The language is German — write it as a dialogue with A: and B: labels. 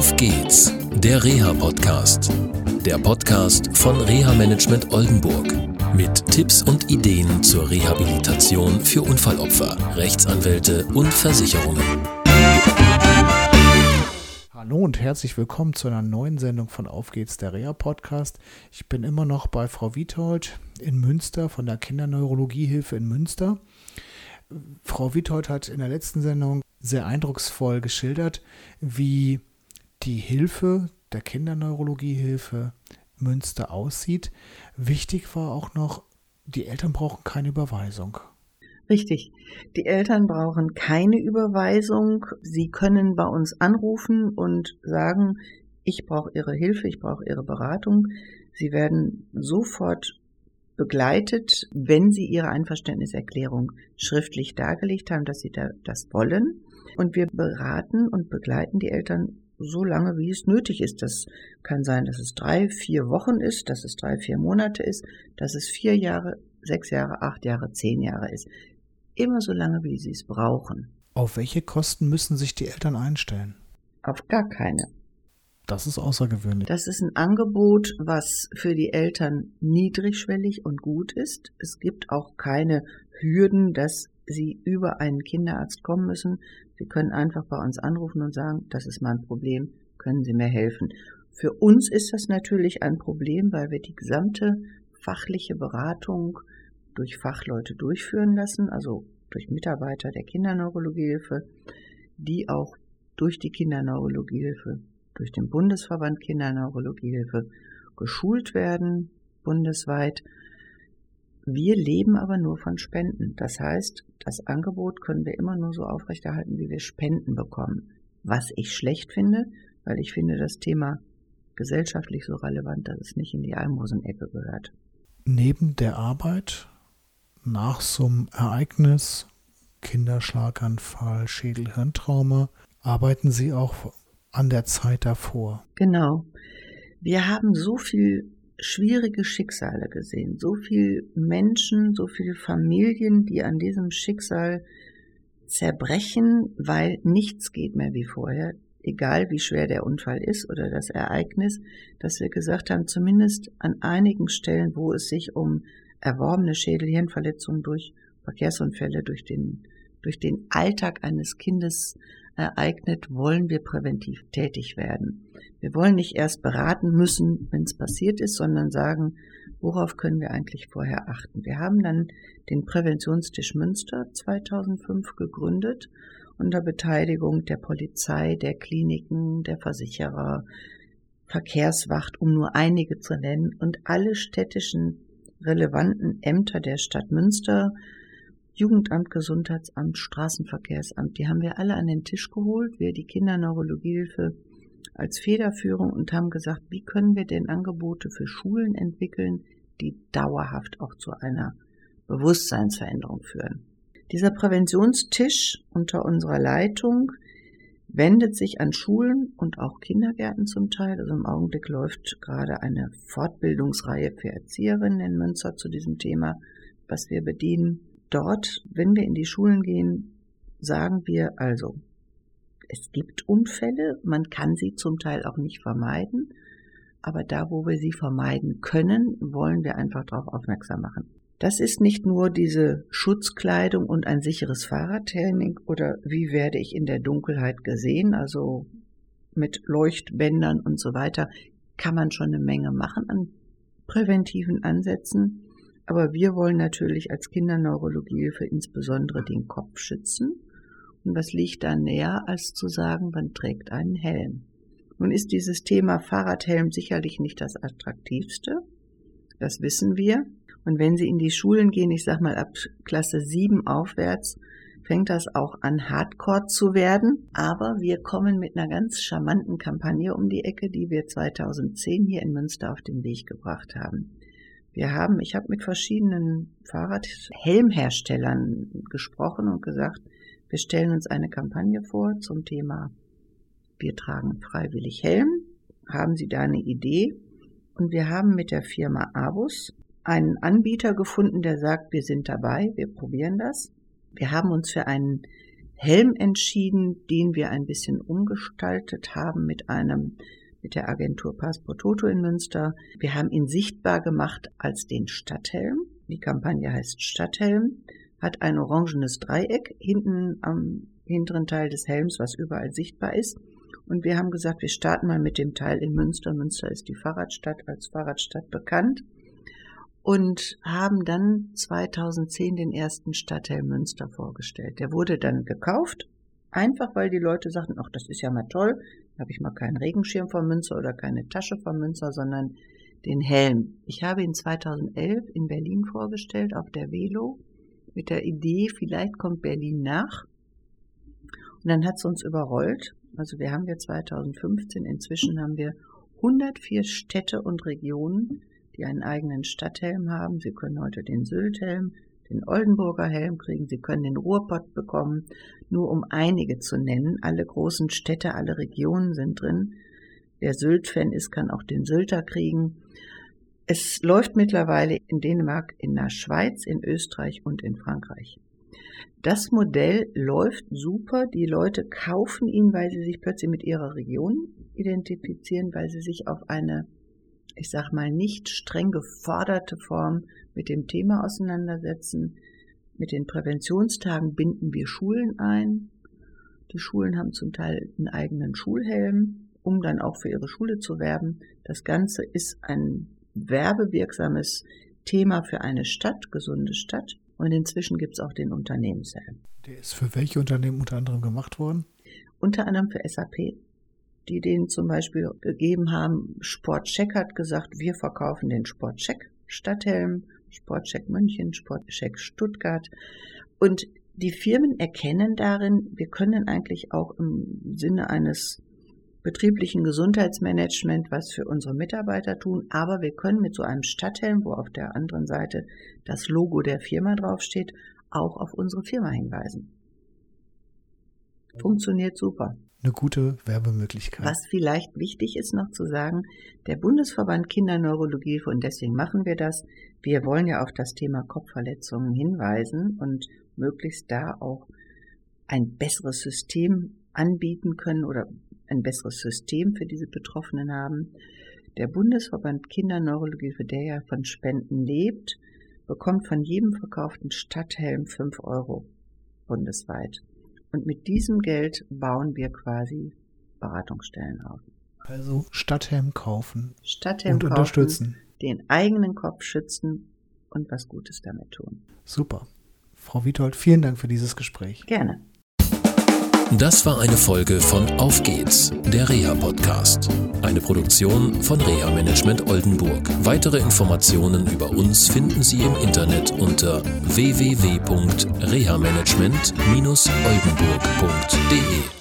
A: Auf geht's, der Reha-Podcast. Der Podcast von Reha Management Oldenburg. Mit Tipps und Ideen zur Rehabilitation für Unfallopfer, Rechtsanwälte und Versicherungen.
B: Hallo und herzlich willkommen zu einer neuen Sendung von Auf geht's, der Reha-Podcast. Ich bin immer noch bei Frau Wiethold in Münster von der Kinderneurologiehilfe in Münster. Frau Wiethold hat in der letzten Sendung sehr eindrucksvoll geschildert, wie die Hilfe der Kinderneurologiehilfe Münster aussieht. Wichtig war auch noch, die Eltern brauchen keine Überweisung.
C: Richtig. Die Eltern brauchen keine Überweisung. Sie können bei uns anrufen und sagen, ich brauche Ihre Hilfe, ich brauche Ihre Beratung. Sie werden sofort begleitet, wenn Sie Ihre Einverständniserklärung schriftlich dargelegt haben, dass Sie da, das wollen. Und wir beraten und begleiten die Eltern so lange, wie es nötig ist. Das kann sein, dass es drei, vier Wochen ist, dass es drei, vier Monate ist, dass es vier Jahre, sechs Jahre, acht Jahre, zehn Jahre ist. Immer so lange, wie sie es brauchen.
B: Auf welche Kosten müssen sich die Eltern einstellen?
C: Auf gar keine.
B: Das ist außergewöhnlich.
C: Das ist ein Angebot, was für die Eltern niedrigschwellig und gut ist. Es gibt auch keine Hürden, dass sie über einen Kinderarzt kommen müssen. Sie können einfach bei uns anrufen und sagen, das ist mein Problem, können Sie mir helfen. Für uns ist das natürlich ein Problem, weil wir die gesamte fachliche Beratung durch Fachleute durchführen lassen, also durch Mitarbeiter der Kinderneurologiehilfe, die auch durch die Kinderneurologiehilfe durch den Bundesverband Kinderneurologiehilfe geschult werden, bundesweit. Wir leben aber nur von Spenden. Das heißt, das Angebot können wir immer nur so aufrechterhalten, wie wir Spenden bekommen. Was ich schlecht finde, weil ich finde das Thema gesellschaftlich so relevant, dass es nicht in die Almosenecke gehört.
B: Neben der Arbeit nach so einem Ereignis, Kinderschlaganfall, Schädelhirntrauma, arbeiten Sie auch an der Zeit davor.
C: Genau. Wir haben so viel schwierige Schicksale gesehen, so viel Menschen, so viele Familien, die an diesem Schicksal zerbrechen, weil nichts geht mehr wie vorher, egal wie schwer der Unfall ist oder das Ereignis, dass wir gesagt haben, zumindest an einigen Stellen, wo es sich um erworbene Schädelhirnverletzungen durch Verkehrsunfälle, durch den, durch den Alltag eines Kindes ereignet, wollen wir präventiv tätig werden. Wir wollen nicht erst beraten müssen, wenn es passiert ist, sondern sagen, worauf können wir eigentlich vorher achten. Wir haben dann den Präventionstisch Münster 2005 gegründet unter Beteiligung der Polizei, der Kliniken, der Versicherer, Verkehrswacht, um nur einige zu nennen, und alle städtischen relevanten Ämter der Stadt Münster Jugendamt, Gesundheitsamt, Straßenverkehrsamt, die haben wir alle an den Tisch geholt, wir die Kinderneurologiehilfe als Federführung und haben gesagt, wie können wir denn Angebote für Schulen entwickeln, die dauerhaft auch zu einer Bewusstseinsveränderung führen. Dieser Präventionstisch unter unserer Leitung wendet sich an Schulen und auch Kindergärten zum Teil. Also im Augenblick läuft gerade eine Fortbildungsreihe für Erzieherinnen in Münster zu diesem Thema, was wir bedienen dort, wenn wir in die Schulen gehen, sagen wir also, es gibt Unfälle, man kann sie zum Teil auch nicht vermeiden, aber da, wo wir sie vermeiden können, wollen wir einfach darauf aufmerksam machen. Das ist nicht nur diese Schutzkleidung und ein sicheres Fahrradtraining oder wie werde ich in der Dunkelheit gesehen, also mit Leuchtbändern und so weiter, kann man schon eine Menge machen an präventiven Ansätzen. Aber wir wollen natürlich als Kinderneurologiehilfe insbesondere den Kopf schützen. Und was liegt da näher, als zu sagen, man trägt einen Helm? Nun ist dieses Thema Fahrradhelm sicherlich nicht das attraktivste. Das wissen wir. Und wenn Sie in die Schulen gehen, ich sag mal ab Klasse 7 aufwärts, fängt das auch an Hardcore zu werden. Aber wir kommen mit einer ganz charmanten Kampagne um die Ecke, die wir 2010 hier in Münster auf den Weg gebracht haben. Wir haben, ich habe mit verschiedenen Fahrradhelmherstellern gesprochen und gesagt, wir stellen uns eine Kampagne vor zum Thema wir tragen freiwillig Helm. Haben Sie da eine Idee? Und wir haben mit der Firma Abus einen Anbieter gefunden, der sagt, wir sind dabei, wir probieren das. Wir haben uns für einen Helm entschieden, den wir ein bisschen umgestaltet haben mit einem mit der Agentur Passport Toto in Münster. Wir haben ihn sichtbar gemacht als den Stadthelm. Die Kampagne heißt Stadthelm, hat ein orangenes Dreieck hinten am hinteren Teil des Helms, was überall sichtbar ist. Und wir haben gesagt, wir starten mal mit dem Teil in Münster. Münster ist die Fahrradstadt, als Fahrradstadt bekannt. Und haben dann 2010 den ersten Stadthelm Münster vorgestellt. Der wurde dann gekauft, einfach weil die Leute sagten, ach, das ist ja mal toll, habe ich mal keinen Regenschirm von Münster oder keine Tasche von Münster, sondern den Helm. Ich habe ihn 2011 in Berlin vorgestellt auf der Velo mit der Idee, vielleicht kommt Berlin nach. Und dann hat es uns überrollt. Also wir haben ja 2015, inzwischen haben wir 104 Städte und Regionen, die einen eigenen Stadthelm haben. Sie können heute den Sylthelm, den Oldenburger Helm kriegen, Sie können den Ruhrpott bekommen, nur um einige zu nennen. Alle großen Städte, alle Regionen sind drin. Wer Sylt-Fan ist, kann auch den Sylter kriegen. Es läuft mittlerweile in Dänemark, in der Schweiz, in Österreich und in Frankreich. Das Modell läuft super. Die Leute kaufen ihn, weil sie sich plötzlich mit ihrer Region identifizieren, weil sie sich auf eine ich sag mal, nicht streng geforderte Form mit dem Thema auseinandersetzen. Mit den Präventionstagen binden wir Schulen ein. Die Schulen haben zum Teil einen eigenen Schulhelm, um dann auch für ihre Schule zu werben. Das Ganze ist ein werbewirksames Thema für eine Stadt, gesunde Stadt. Und inzwischen gibt es auch den Unternehmenshelm.
B: Der ist für welche Unternehmen unter anderem gemacht worden?
C: Unter anderem für SAP, die den zum Beispiel gegeben haben. Sportcheck hat gesagt, wir verkaufen den Sportcheck Stadthelm, Sportcheck München, Sportcheck Stuttgart. Und die Firmen erkennen darin, wir können eigentlich auch im Sinne eines betrieblichen Gesundheitsmanagement was für unsere Mitarbeiter tun, aber wir können mit so einem Stadthelm, wo auf der anderen Seite das Logo der Firma draufsteht, auch auf unsere Firma hinweisen. Funktioniert super
B: eine gute Werbemöglichkeit.
C: Was vielleicht wichtig ist noch zu sagen, der Bundesverband Kinderneurologie, und deswegen machen wir das, wir wollen ja auf das Thema Kopfverletzungen hinweisen und möglichst da auch ein besseres System anbieten können oder ein besseres System für diese Betroffenen haben. Der Bundesverband Kinderneurologie, für der ja von Spenden lebt, bekommt von jedem verkauften Stadthelm fünf Euro bundesweit. Und mit diesem Geld bauen wir quasi Beratungsstellen auf.
B: Also Stadthelm kaufen
C: Stadthelm
B: und
C: kaufen,
B: unterstützen.
C: Den eigenen Kopf schützen und was Gutes damit tun.
B: Super. Frau Witold, vielen Dank für dieses Gespräch.
C: Gerne.
A: Das war eine Folge von Auf geht's, der Reha-Podcast. Eine Produktion von Reha Management Oldenburg. Weitere Informationen über uns finden Sie im Internet unter www.rehamanagement-oldenburg.de.